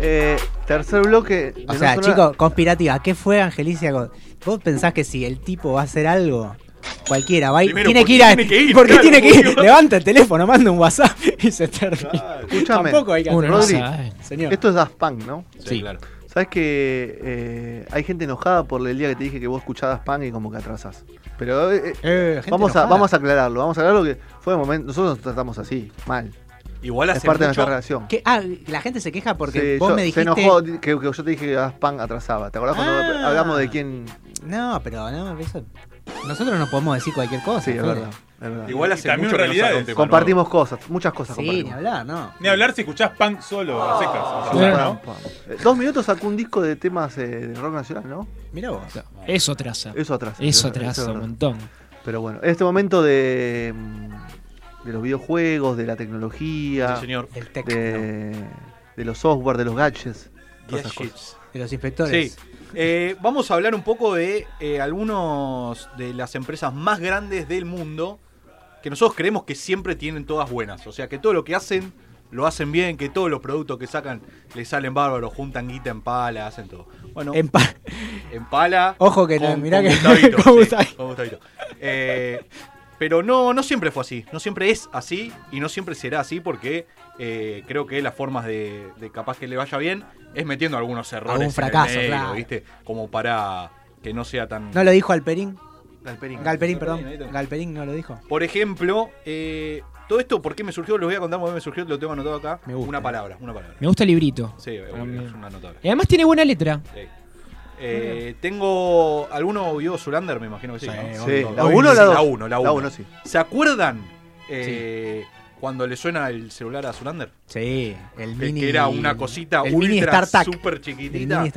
Eh, tercer bloque. O sea, chicos, conspirativa. ¿Qué fue Angelicia? ¿Vos pensás que si el tipo va a hacer algo, cualquiera va a ir, tiene ¿por que ir a. tiene que ir? ¿Por qué Claro, tiene que ir? Levanta el teléfono, manda un WhatsApp y se termina. Escúchame. Tampoco hay que hacer Rodri. Señor. Esto es Daft Punk, ¿no? Sí, claro. Sabes que eh, hay gente enojada por el día que te dije que vos escuchabas Punk y como que atrasás. Pero eh, eh, Eh, vamos, a, vamos a aclararlo. Vamos a aclararlo que fue un momento. Nosotros nos tratamos así, mal. Igual Es hace parte de nuestra relación. ¿Qué? Ah, la gente se queja porque Sí, vos yo- me dijiste. Se enojó que, que yo te dije que Punk atrasaba. ¿Te acordás cuando Ah. hablamos de quién? No, pero no, eso. Nosotros no podemos decir cualquier cosa. Sí, es verdad. Igual hace También mucho que no realidades. un tema Compartimos cosas, muchas cosas Sí, ni compartimos. hablar, ¿no. Ni hablar si escuchás punk solo, a secas. Sí, ¿no? pam, pam. Eh, Dos minutos sacó un disco de temas eh, de rock nacional, ¿no? Mira vos. Eso traza. Eso atrasa. Eso un montón. Pero bueno, en este momento de, mm, de los videojuegos, de la tecnología, Sí, señor. El tecno. de, de los software, de los gadgets, todas esas Yes, cosas. shits. De los inspectores. Sí. Eh, vamos a hablar un poco de eh, algunos de las empresas más grandes del mundo que nosotros creemos que siempre tienen todas buenas. O sea, que todo lo que hacen lo hacen bien, que todos los productos que sacan les salen bárbaros, juntan guita en pala, hacen todo. Bueno, En pa- en pala. Ojo que no, mirá que- Gustavito, con sí, Gustavito. con Gustavito. Eh, pero no, no siempre fue así. No siempre es así y no siempre será así porque eh, creo que las formas de, de capaz que le vaya bien es metiendo algunos errores. En el fracaso, medio, claro. ¿viste? Como para que no sea tan. ¿No lo dijo Alperín? Galperín. Galperín, perdón. Galperín no lo dijo. Por ejemplo, eh, todo esto, ¿por qué me surgió? Lo voy a contar porque me surgió, lo tengo anotado acá. Me gusta. Una palabra, una palabra. Me gusta el librito. Sí, es una notable. Y además tiene buena letra. Sí. Eh, tengo. ¿Alguno vio Zulander? Me imagino que sí. Sí, ¿no? Sí, la 1 o la 2? La 1, la 1. sí. ¿Se acuerdan eh, cuando le suena el celular a Zulander? Sí, el Que- mini. que era una cosita el ultra StarTAC. super El chiquitita. mini.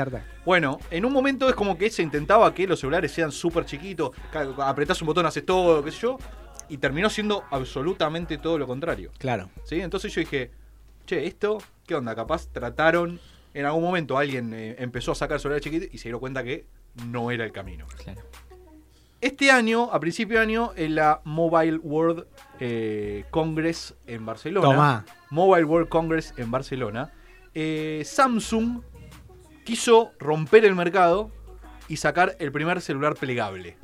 Bueno, en un momento es como que se intentaba que los celulares sean súper chiquitos, apretás un botón, haces todo, qué sé yo, y terminó siendo absolutamente todo lo contrario. Claro. ¿sí? Entonces yo dije, che, esto, ¿qué onda? Capaz trataron, en algún momento alguien eh, empezó a sacar celulares chiquitos y se dio cuenta que no era el camino. Claro. Este año, a principio de año, en la Mobile World eh, Congress en Barcelona. Tomá. Mobile World Congress en Barcelona. eh, Samsung quiso romper el mercado y sacar el primer celular plegable.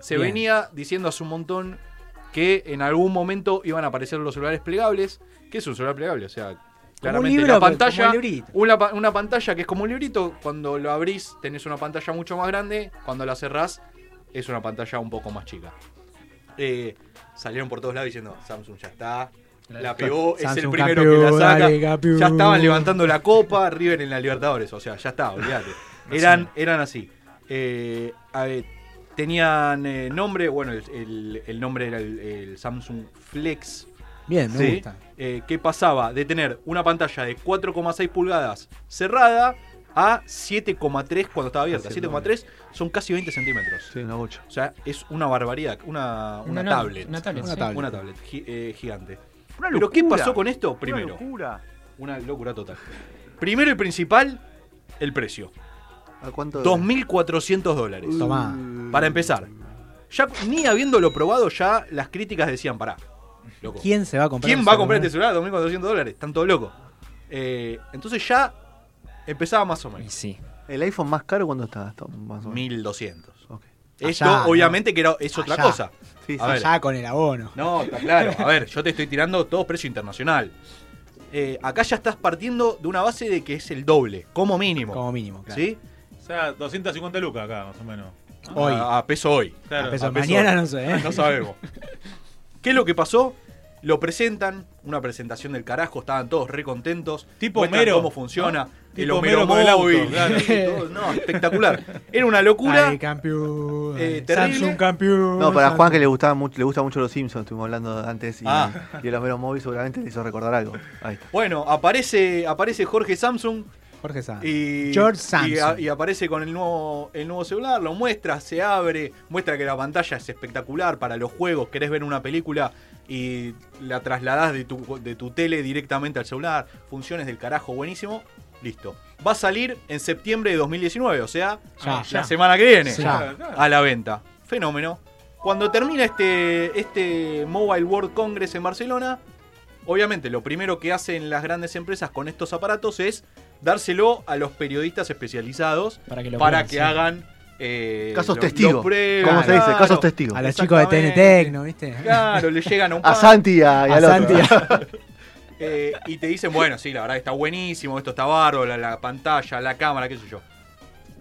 Se Bien. venía diciendo hace un montón que en algún momento iban a aparecer los celulares plegables. ¿Qué es un celular plegable? O sea, claramente libro, la pero pantalla, como un librito. una, una pantalla que es como un librito, cuando lo abrís tenés una pantalla mucho más grande, cuando la cerrás es una pantalla un poco más chica. Eh, salieron por todos lados diciendo, Samsung ya está, la pegó, es el primero que la saca. dale. Ya estaban levantando la copa, River en la Libertadores, o sea, ya está, olvídate. Eran, eran así. Eh, a ver, tenían eh, nombre, bueno, el, el- el nombre era el, el Samsung Flex. Bien, me ¿sí? gusta. Eh, que pasaba de tener una pantalla de 4,6 pulgadas cerrada a 7,3 cuando estaba abierta. Casi el 7,3 son casi 20 centímetros. Sí, una bocha. O sea, es una barbaridad, una, una, Una no- tablet. una tablet, Una sí. tablet. Una tablet gi- eh, gigante. Una Pero ¿qué pasó con esto? Una Primero, locura. una locura total. Primero y principal, el precio. ¿A cuánto? 2.400 dólares. Tomá. Para empezar. Ya ni habiéndolo probado, ya las críticas decían, pará. Loco. ¿Quién se va a comprar ¿Quién va a comprar este celular? celular a 2.400 dólares? Están todos locos. Eh, entonces ya empezaba más o Y menos. sí. ¿El iPhone más caro cuándo está? Esto, más o menos. 1.200. Ok. Esto Allá, ¿no? obviamente que era, es otra cosa. Sí, A sí. ver. Allá con el abono. No, está claro. A ver, yo te estoy tirando todo precio internacional. Eh, acá ya estás partiendo de una base de que es el doble, como mínimo. Como mínimo, claro. ¿Sí? O sea, 250 lucas acá, más o menos. Hoy. A, a peso hoy. Claro. A peso a peso mañana hoy. no sé, ¿eh? No sabemos. ¿Qué es lo que pasó? Lo presentan, una presentación del carajo, estaban todos re contentos. Tipo Homero, cómo funciona. ¿no? El Homero, Homero con el auto, móvil. claro. todo. No, espectacular. Era una locura. Ay, campeón. Eh. Samsung campeón. No, para Samsung- Juan que le gustaba mucho, le gusta mucho los Simpsons, estuvimos hablando antes y, Ah. y el Homero Móvil seguramente le hizo recordar algo. Ahí está. Bueno, aparece, aparece Jorge Samsung Jorge Sanz. Y, George y, Samsung. a- y aparece con el nuevo, el nuevo celular, lo muestra, se abre, muestra que la pantalla es espectacular para los juegos, querés ver una película y la trasladás de tu, de tu tele directamente al celular, funciones del carajo, buenísimo, listo. Va a salir en septiembre de 2019, o sea, Ya, la ya. semana que viene, Sí. A la venta. Fenómeno. Cuando termina este, este Mobile World Congress en Barcelona, obviamente lo primero que hacen las grandes empresas con estos aparatos es dárselo a los periodistas especializados Para que lo para que sí. hagan eh, Casos testigos. ¿Cómo se dice? claro. Casos testigos. A los chicos de TN Exactamente. Tecno, ¿viste? Claro, le llegan a un A par, Santi y, a, y A al otro. Santi. eh, y te dicen, bueno, sí, la verdad está buenísimo, esto está bárbaro, la, la pantalla, la cámara, qué sé yo.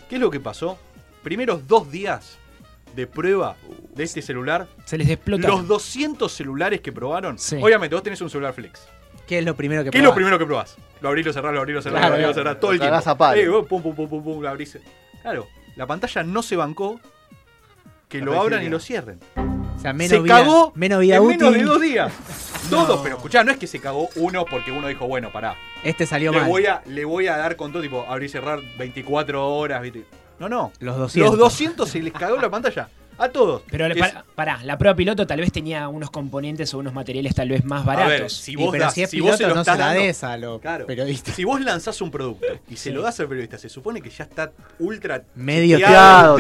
¿Qué es lo que pasó? Primeros dos días de prueba de este celular, Se les explota. los 200 celulares que probaron, Sí. obviamente vos tenés un celular flex. ¿Qué es lo primero que ¿Qué es lo probás? primero que probás? Lo abrís, lo cerrás, lo abrís, lo cerrás, Claro, lo abrís, lo cerrás, todo el tiempo. a palo. Eh, vos, pum, pum, pum, pum, pum, lo abrís. Claro, la pantalla no se bancó que La lo abran y lo cierren. O sea, menos se vida, cagó menos vida en útil. menos de dos días. Todo, pero escuchá, no es que se cagó uno porque uno dijo, bueno, pará. Este salió Le mal. voy, a, le voy a dar con todo, tipo, abrir y cerrar 24 horas, ¿viste? No, no. Los 200. Los 200 se les cagó la pantalla. A todos. Pero le- Es- para- pará, la prueba piloto tal vez tenía unos componentes o unos materiales tal vez más a ver, baratos. si Y vos, das- si es si vos se lo no se estás la dando- des a los Claro. periodistas. Si vos lanzás un producto y se Sí. lo das al periodista, se supone que ya está ultra Medio Teado,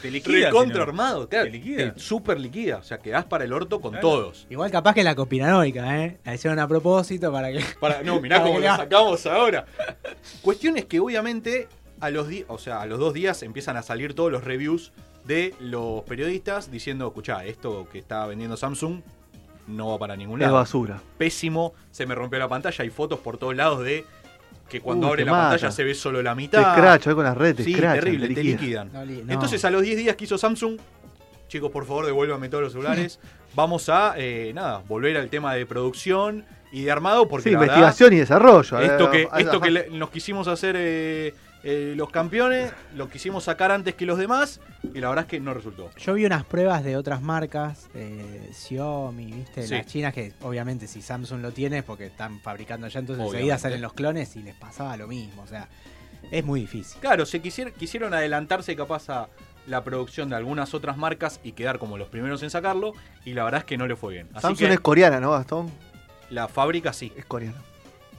te liquida, recontra armado, Te liquida. te super liquida, o sea, quedás para el orto con Claro. todos. Igual capaz que la copinanoica, ¿eh? La hicieron a propósito para que... Para, no, mirá cómo la- sacamos ahora. Cuestión es que obviamente a los o sea, a los dos días empiezan a salir todos los reviews de los periodistas diciendo, escuchá, esto que está vendiendo Samsung no va para ningún Es lado. basura. Pésimo, se me rompió la pantalla, hay fotos por todos lados de que cuando abre te la pantalla se ve solo la Te mitad. escracha, eh, con las redes, te Sí, escrachan, terrible, te liquidan. liquidan. No li- no. Entonces a los 10 días que hizo Samsung, chicos, por favor, devuélvame todos los celulares. Vamos a, eh, nada, volver al tema de producción y de armado, porque Sí, la verdad, investigación y desarrollo. esto eh, que, esto que le- nos quisimos hacer eh, eh, los campeones, lo quisimos sacar antes que los demás, y la verdad es que no resultó. Yo vi unas pruebas de otras marcas, eh, Xiaomi, ¿viste? Sí. Las chinas que obviamente si Samsung lo tiene es porque están fabricando ya, entonces Obviamente. enseguida salen los clones y les pasaba lo mismo. O sea, es muy difícil. Claro, se quisier- quisieron adelantarse capaz a la producción de algunas otras marcas y quedar como los primeros en sacarlo, y la verdad es que no le fue bien. Así Samsung que es coreana, ¿no, Gastón? la fábrica sí. Es coreana.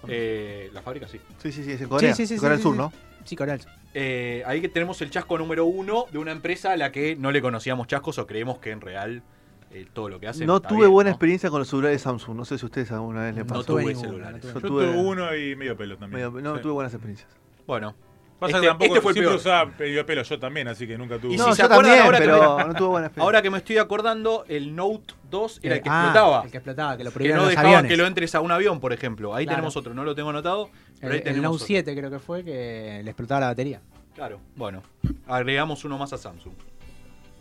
Eh, la fábrica sí. Sí, sí, sí, es en Corea. sí, sí, Corea sí, del Sur, sí. ¿no? Sí, Coral. Eh, ahí que tenemos el chasco número uno de una empresa a la que no le conocíamos chascos o creemos que en real eh, todo lo que hace. No está tuve bien, buena ¿no? experiencia con los celulares Samsung. No sé si ustedes alguna vez le No pasó. tuve tuve ninguno, celulares. no Yo Yo tuve- uno y medio pelo también. Medio- no Sí. tuve buenas experiencias. Bueno, Pasa Este- que tampoco este fue el siempre peor. usaba medio pelo yo también, así que nunca tuve. Y no, si yo se acuerdan también, ahora que pero me- no tuve buena experiencia. ahora que me estoy acordando, el Note 2 era el que ah, explotaba. El que explotaba, que lo Que prohibieron no los dejaba aviones. que lo entres a un avión, por ejemplo. Ahí Claro. tenemos otro, no lo tengo anotado. Pero ahí el, el tenemos Note otro. 7 creo que fue que le explotaba la batería. Claro, bueno. Agregamos uno más a Samsung.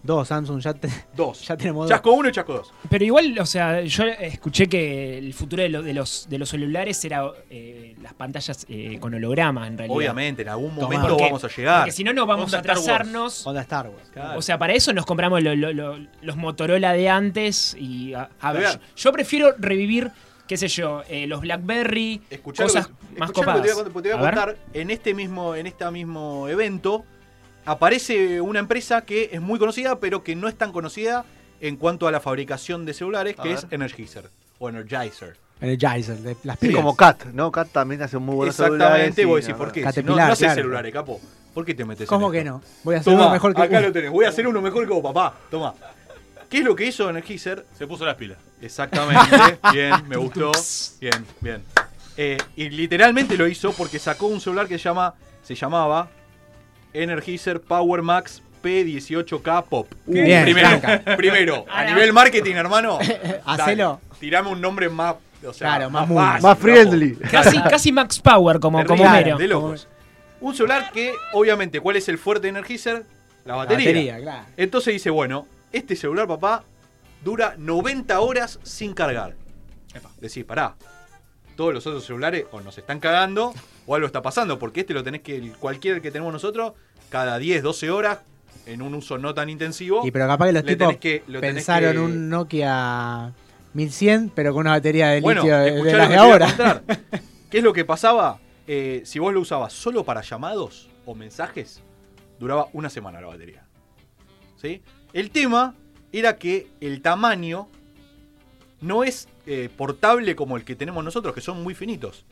Dos, Samsung, ya, te- Dos. ya tenemos dos. Chasco 1 y Chasco 2. Pero igual, o sea, yo escuché que el futuro de, lo- de los, de los celulares era eh, las pantallas eh, con holograma, en realidad. Obviamente, en algún momento Porque- vamos a llegar. Porque si no, no vamos Onda a atrasarnos. Onda Star Wars. Claro. O sea, para eso nos compramos lo- lo- lo- los Motorola de antes. Y a, a ver, yo prefiero revivir, qué sé yo, eh, los Blackberry, Escuchá cosas que- más copadas. te voy a, te voy a A ver. contar. En este mismo, en este mismo evento aparece una empresa que es muy conocida, pero que no es tan conocida en cuanto a la fabricación de celulares, A que ver. es Energizer o Energizer. Energizer, de las pilas. como Cat, ¿no? Cat también hace muy buenos celulares. Exactamente, y vos la decís, ¿por qué? Si no, no haces claro. celulares, capo. ¿Por qué te metes ¿Cómo en que esto? no? Voy a hacer Tomá, uno mejor que acá vos. lo tenés. Voy a hacer uno mejor que vos, papá. Toma. ¿Qué es lo que hizo Energizer? Se puso las pilas. Exactamente. bien, me gustó. Bien, bien. Eh, y literalmente lo hizo porque sacó un celular que se llama, se llamaba Energizer Power Max P18K Pop. Bien, primero, primero, a nivel marketing, hermano. Hacelo. dale, tirame un nombre más, o sea, Claro, más muy- fácil, Más friendly. Casi, casi Max Power, como, como Terrible, Homero. de locos. Un celular que, obviamente, ¿cuál es el fuerte de Energizer? La La batería. batería, claro. Entonces dice, bueno, este celular, papá, dura 90 horas sin cargar. Decís, pará, todos los otros celulares o nos están cagando o algo está pasando, porque este lo tenés que, cualquier que tenemos nosotros, cada 10, 12 horas, en un uso no tan intensivo. Y pero capaz que los tipos tenés que- lo pensaron que- un Nokia 1100, pero con una batería de bueno, litio de, las de ahora. ¿Qué es lo que pasaba? eh, si vos lo usabas solo para llamados o mensajes, duraba una semana la batería. ¿Sí? El tema era que el tamaño no es eh, portable como el que tenemos nosotros, que son muy finitos.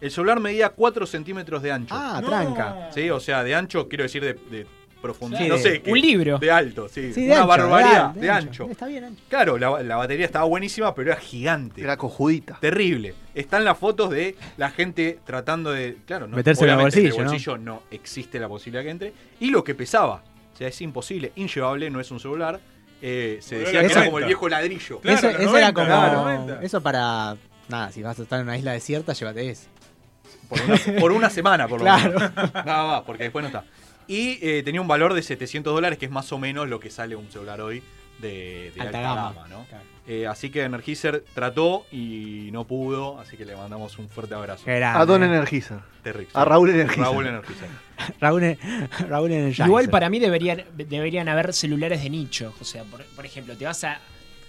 El celular medía 4 centímetros de ancho. Ah, No. tranca. ¿Sí? O sea, de ancho, quiero decir de, de profundidad. Sí, no de- sé. un libro. De alto, sí. Sí, de Una ancho, barbaridad, de, de, ancho. Está bien ancho. Claro, la, la batería estaba buenísima, pero era gigante. Era cojudita. Terrible. Están las fotos de la gente tratando de. Claro, no, Metérselo en el bolsillo, ¿no? bolsillo ¿no? existe la posibilidad que entre. Y lo que pesaba. O sea, es imposible, inllevable, no es un celular. Eh, se decía que era como el 90. viejo ladrillo. Claro, eso eso era 90, como. claro, 90. Eso para. Nada, si vas a estar en una isla desierta, llévate ese. Por una, por una semana, por lo Claro. menos. Nada más, porque después no está. Y eh, tenía un valor de 700 dólares, que es más o menos lo que sale un celular hoy de, de Alta alta, gama. gama, ¿no? Claro. Eh, así que Energizer trató y no pudo, así que le mandamos un fuerte abrazo. Grande. A Don. Energizer. Terrible. A Raúl Energizer. Raúl Energizer. Raúl, Raúl en el Igual para mí deberían, deberían haber celulares de nicho. O sea, por, por ejemplo, te vas a,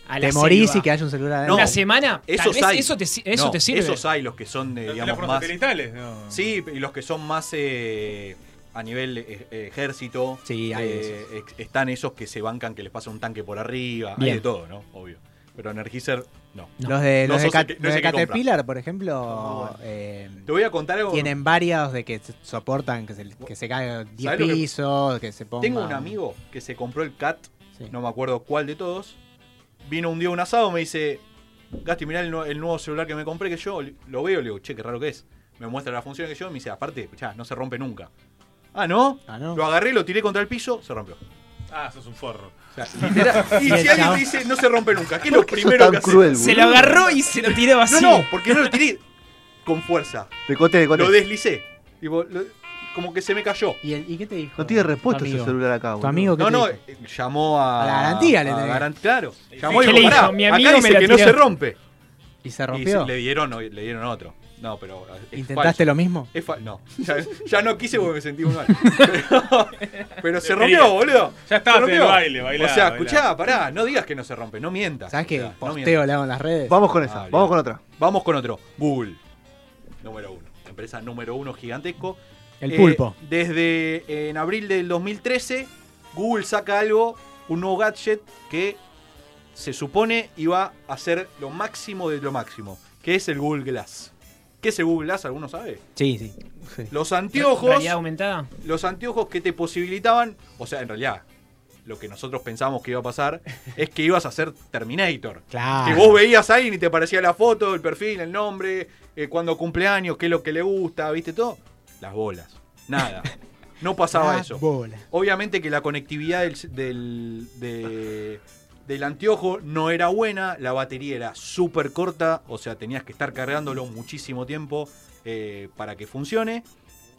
a la Te morís selva y que haya un celular adentro. una No, semana, tal esos vez hay. eso te, eso No, te sirve. Esos hay, los que son, eh, Los digamos, teléfonos más. satelitales. No. Sí, y los que son más eh, a nivel eh, ejército. Sí, hay eh, ex- están esos que se bancan que les pasa un tanque por arriba. Hay Bien. de todo, ¿no? Obvio. Pero Energizer, no. Los de, No los de, que- no los. Caterpillar, por ejemplo, bueno. eh, Te voy a contar algo. tienen varios de que soportan que se, que se caigan 10 ¿Sabés lo que- pisos, que, se ponga... Tengo un amigo que se compró el CAT, Sí. no me acuerdo cuál de todos. Vino un día un asado, me dice, Gasti, mirá el, el nuevo celular que me compré, que yo lo veo, le digo, che, qué raro que es. Me muestra las funciones que yo, me dice, aparte, ya, no se rompe nunca. Ah, ¿no? Ah, ¿no? Lo agarré, lo tiré contra el piso, se rompió. Ah, sos un forro. O sea, literal. Y Y si alguien chavo- te dice, no se rompe nunca, ¿qué es ¿Por lo primero que hace? cruel, Se lo agarró y se lo tiró así. No, no, porque no lo tiré con fuerza. Decote, decote. Lo deslicé. Tipo, lo- como que se me cayó. ¿Y, el- y qué te dijo? No tiene repuesto tu ese celular acá, ¿Tu amigo qué No, te no, dijo? eh, llamó a. A la garantía le a tenés. garan- Claro. Llamó y ¿Qué dijo, le dijo? "Pará, Mi acá amigo me dice que no tiró". se rompe. ¿Y se Y rompió? le dieron, le dieron otro. No, pero. ¿Intentaste falso. lo mismo? Es no, ya, ya no quise porque me sentí muy mal. Pero, pero se rompió, boludo. Ya estabas Se en el rompió. baile, bailá, O sea, escuchá, pará, no digas que no se rompe, no mientas. ¿Sabes O qué? sea, no Posteo mientas. le hago en las redes. Vamos con esa, Ah, vamos con otra. Vamos con otro. Google. Número uno. Empresa número uno gigantesco. El Eh, pulpo. desde eh, en abril del 2013, Google saca algo, un nuevo gadget que se supone iba a ser lo máximo de lo máximo, que es el Google Glass. ¿Qué es el Google Glass? ¿Alguno sabe? Sí, sí. Sí. Los anteojos, ¿Realidad aumentada? los anteojos que te posibilitaban, o sea, en realidad, lo que nosotros pensamos que iba a pasar es que ibas a ser Terminator. Claro. Que vos veías a alguien y te aparecía la foto, el perfil, el nombre, eh, cuando cumpleaños, qué es lo que le gusta, ¿viste todo? Las bolas. Nada. No pasaba Ah, eso. bola. Obviamente que la conectividad del, del, de- del anteojo no era buena, la batería era súper corta, o sea, tenías que estar cargándolo muchísimo tiempo eh, para que funcione.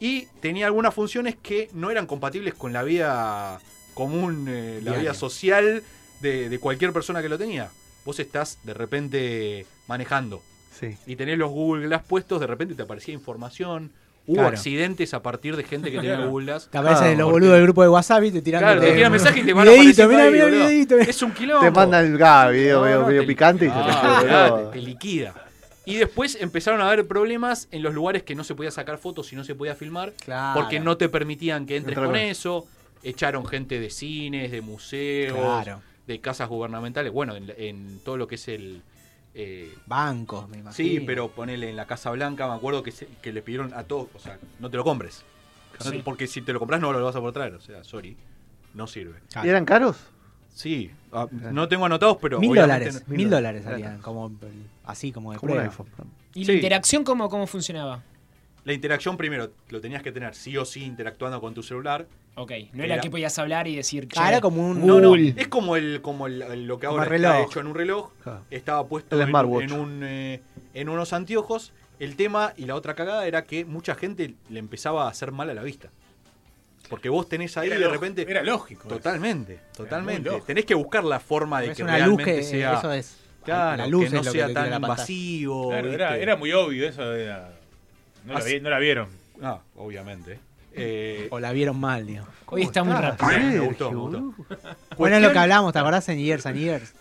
Y tenía algunas funciones que no eran compatibles con la vida común, eh, la vida social de, de cualquier persona que lo tenía. Vos estás de repente manejando Sí. y tenés los Google Glass puestos, de repente te aparecía información. Hubo Claro. accidentes a partir de gente que tenía el Google Glass. Te aparecen Ah, los porque- boludos del grupo de WhatsApp y te tiran Claro, te tiran mensajes y te van a videíto. Es un quilombo. Te mandan el ah, video te- picante y se te Ah, sube, olvidate, boludo. te liquida. Y después empezaron a haber problemas en los lugares que no se podía sacar fotos y no se podía filmar. Claro. Porque no te permitían que entres con con eso. Echaron gente de cines, de museos, Claro. de casas gubernamentales. Bueno, en, en todo lo que es el... eh, Bancos, me imagino. Sí, pero ponele en la Casa Blanca, me acuerdo que, se- que le pidieron a todos, o sea, no te lo compres. No porque si te lo compras no lo vas a poder traer, o sea, sorry, no sirve. ¿Y eran caros? Sí, ah, no tengo anotados, pero Mil dólares, no- mil dólares salían, como así como de Como prueba. ¿Y Sí. la interacción cómo, cómo funcionaba? La interacción primero lo tenías que tener sí o sí interactuando con tu celular. Ok, no era, Era- que podías hablar y decir, che, Ah, era como un No, no, es como el como el- el- lo que ahora está reloj. hecho en un reloj. Estaba puesto El en, en un eh, en unos anteojos. El tema y la otra cagada era que mucha gente le empezaba a hacer mal a la vista. Porque vos tenés ahí Era de repente Era lógico. eso. Totalmente, totalmente. lógico. Tenés que buscar la forma de es que una luz realmente que sea, eso es. claro, la luz que no sea que tan invasivo. Claro, era, muy obvio, eso era. No, la, Así- vi- no la vieron. Ah, obviamente. Eh, O la vieron mal, digo. Hoy está muy rápido. me Sergio, gustó, me gustó. boludo? Bueno, es lo que hablamos, ¿te acordás en Years and Years?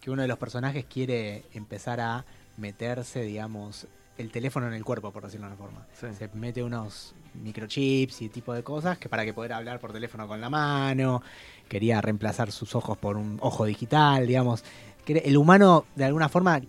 Que uno de los personajes quiere empezar a meterse, digamos, el teléfono en el cuerpo, por decirlo de una forma. Sí. Se mete unos microchips y tipo de cosas que para que poder hablar por teléfono con la mano. Quería reemplazar sus ojos por un ojo digital, digamos. Que El humano, de alguna forma,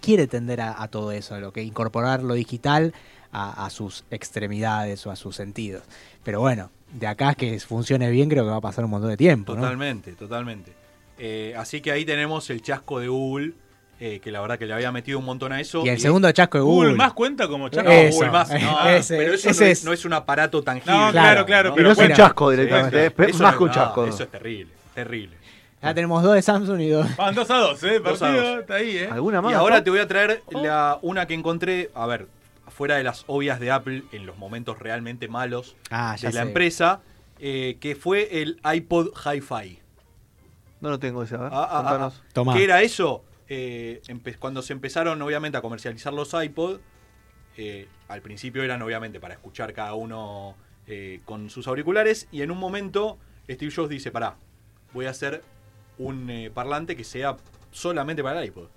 quiere tender a, a todo eso, a lo que incorporar lo digital a, a sus extremidades o a sus sentidos. Pero bueno, de acá que funcione bien, creo que va a pasar un montón de tiempo. ¿no? Totalmente, totalmente. Eh, así que ahí tenemos el chasco de Google, eh, que la verdad que le había metido un montón a eso. Y el segundo chasco de Google Google. más cuenta como chaco. No, Eso, Google más. No, ese- pero eso ese no, es- es, no es un aparato tangible. No, claro, claro, Y pero no es un chasco directamente, sí. es Eso más no- que un no, chasco. Eso es terrible, terrible. Ya tenemos dos de Samsung y dos. Van 2 a 2, ¿eh? Dos a dos. está ahí, ¿eh? ¿Alguna más? Y ahora no? te voy a traer la, una que encontré, a ver, fuera de las obvias de Apple, en los momentos realmente malos Ah, de la sé. empresa, eh, que fue el iPod Hi-Fi. No lo tengo ese, a ver. Ah, ah, ah. Tomá. ¿Qué era eso? Eh, cuando se empezaron obviamente a comercializar los iPod, eh, al principio eran obviamente para escuchar cada uno eh, con sus auriculares y en un momento Steve Jobs dice, pará, voy a hacer un eh, parlante que sea solamente para el iPod.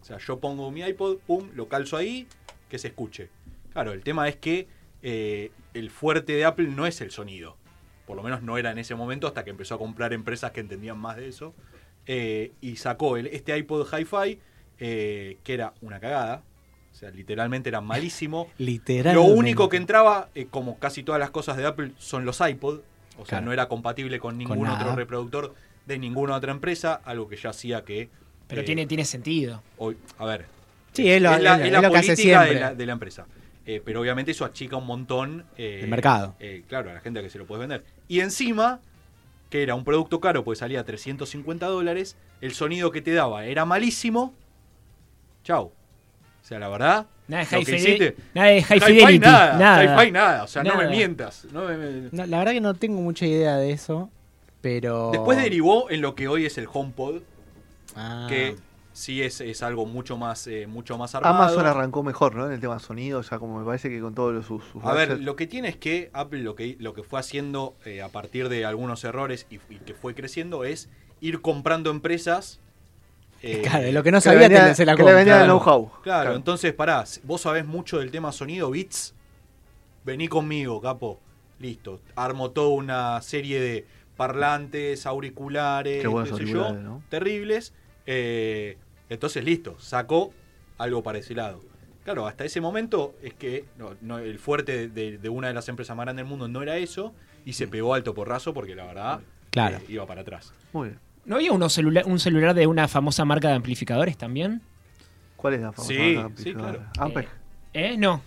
O sea, yo pongo mi iPod, pum, lo calzo ahí, que se escuche. Claro, el tema es que eh, el fuerte de Apple no es el sonido. Por lo menos no era en ese momento hasta que empezó a comprar empresas que entendían más de eso. Eh, y sacó el, este iPod Hi-Fi, eh, que era una cagada. O sea, literalmente era malísimo. Literal. Lo único que entraba, como casi todas las cosas de Apple, son los iPod. O sea, Claro. no era compatible con ningún otro reproductor de ninguna otra empresa, algo que ya hacía que... Pero tiene, tiene sentido. hoy- a ver. Sí, es lo- la, es lo- es es la lo que hace política de la, de la empresa. Eh, pero obviamente eso achica un montón... eh, El mercado. eh, claro, a la gente a que se lo puedes vender. Y encima, que era un producto caro, pues salía 350 dólares, el sonido que te daba era malísimo. Chau. O sea, la verdad... Nada de high, hiciste- nada de high Hi-Fi fidelity. nada, nada. Hi-Fi nada, o sea, no me Nada. mientas. no me- me- No, la verdad que no tengo mucha idea de eso, pero... Después derivó en lo que hoy es el HomePod, Ah. que sí es, es algo mucho más, eh, mucho más armado. Amazon arrancó mejor, ¿no? En el tema sonido, ya como me parece que con todos los sus, sus A ver, lo que tiene es que Apple lo que, lo que fue haciendo eh, a partir de algunos errores y, y que fue creciendo es ir comprando empresas. eh, Claro, de lo que no que sabía venía- te- se la que le venía el Claro. know-how. Claro, entonces pará, vos sabés mucho del tema sonido, Beats, vení conmigo, capo. Listo, armo toda una serie de parlantes, auriculares, Qué sé yo, terribles. Eh, entonces, listo, sacó algo para ese lado. Claro, hasta ese momento es que no, no, el fuerte de, de una de las empresas más grandes del mundo no era eso y se pegó alto porrazo porque la verdad Claro. eh, iba para atrás. Muy bien. ¿No había uno celula- un celular de una famosa marca de amplificadores también? ¿Cuál es la famosa Sí, marca sí, amplificadora? claro. Ampeg. ¿Eh? No. No,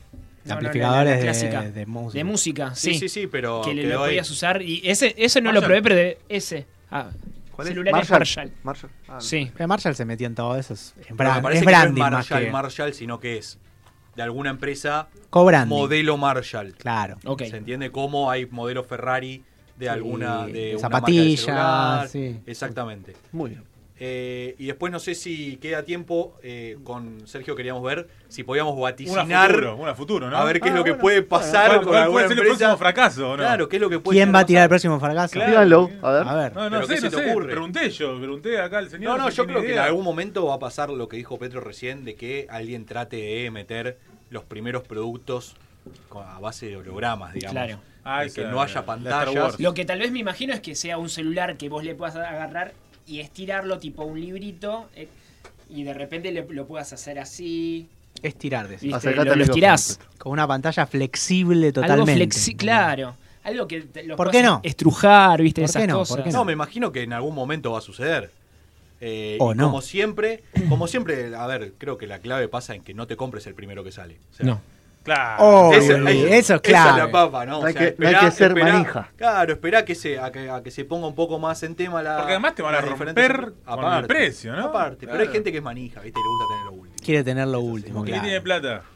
no, amplificadores de- clásica. de música. De música, Sí, sí. sí, sí, pero que le, lo podías usar. Y ese, ese no lo Marshall. probé, pero de ese. Ah, ¿Cuál es? celulares Marshall. Marshall. Ah, Sí. Pero Marshall se metió en todo eso. Es, brand- me parece es que no branding es Marshall, que... Marshall, sino que es de alguna empresa Co-branding. modelo Marshall. Claro. Ok. Se entiende cómo hay modelo Ferrari de alguna de zapatillas, sí. Exactamente. Muy bien. Eh, y después no sé si queda tiempo eh, con Sergio queríamos ver si podíamos Una vaticinar futuro, una futuro, ¿no? a ver qué es Ah, lo que puede pasar ¿Cuál- con cuál alguna puede ser el próximo fracaso no? Claro, qué es lo que puede ¿Quién va a tirar el próximo fracaso? Claro. Díganlo, a ver. A ver. No, no ¿Pero qué sé, se no te sé. ocurre? Pregunté yo, pregunté acá al señor. No, no, yo creo que en algún momento va a pasar lo que dijo Petro recién, de que alguien trate de meter los primeros productos a base de hologramas, digamos. Claro. Ah, que no haya pantallas. Lo que tal vez me imagino es que sea un celular que vos le puedas agarrar y estirarlo tipo un librito eh, y de repente le- lo puedas hacer así. Es tirar de eso. ¿viste? Acercate Lo, lo estirás. Con una pantalla flexible Algo totalmente. flexi claro. Algo que te- lo ¿Por puedas qué no? Estrujar, viste, ¿Por esas qué no? cosas. ¿Por qué No, me imagino que en algún momento va a suceder. Eh, O no. Como siempre, como siempre, a ver, creo que la clave pasa en que no te compres el primero que sale. O sea, No. Claro. Eso, es Esa es la papa, ¿no? No hay O sea, que- no hay que ser manija. Claro, espera que se, a, que, a que se ponga un poco más en tema la. Porque además te van a romper con el precio, ¿no? Aparte, pero Claro. hay gente que es manija, ¿viste? Le gusta tener lo último. Quiere tener lo último, ¿Quién claro. tiene plata?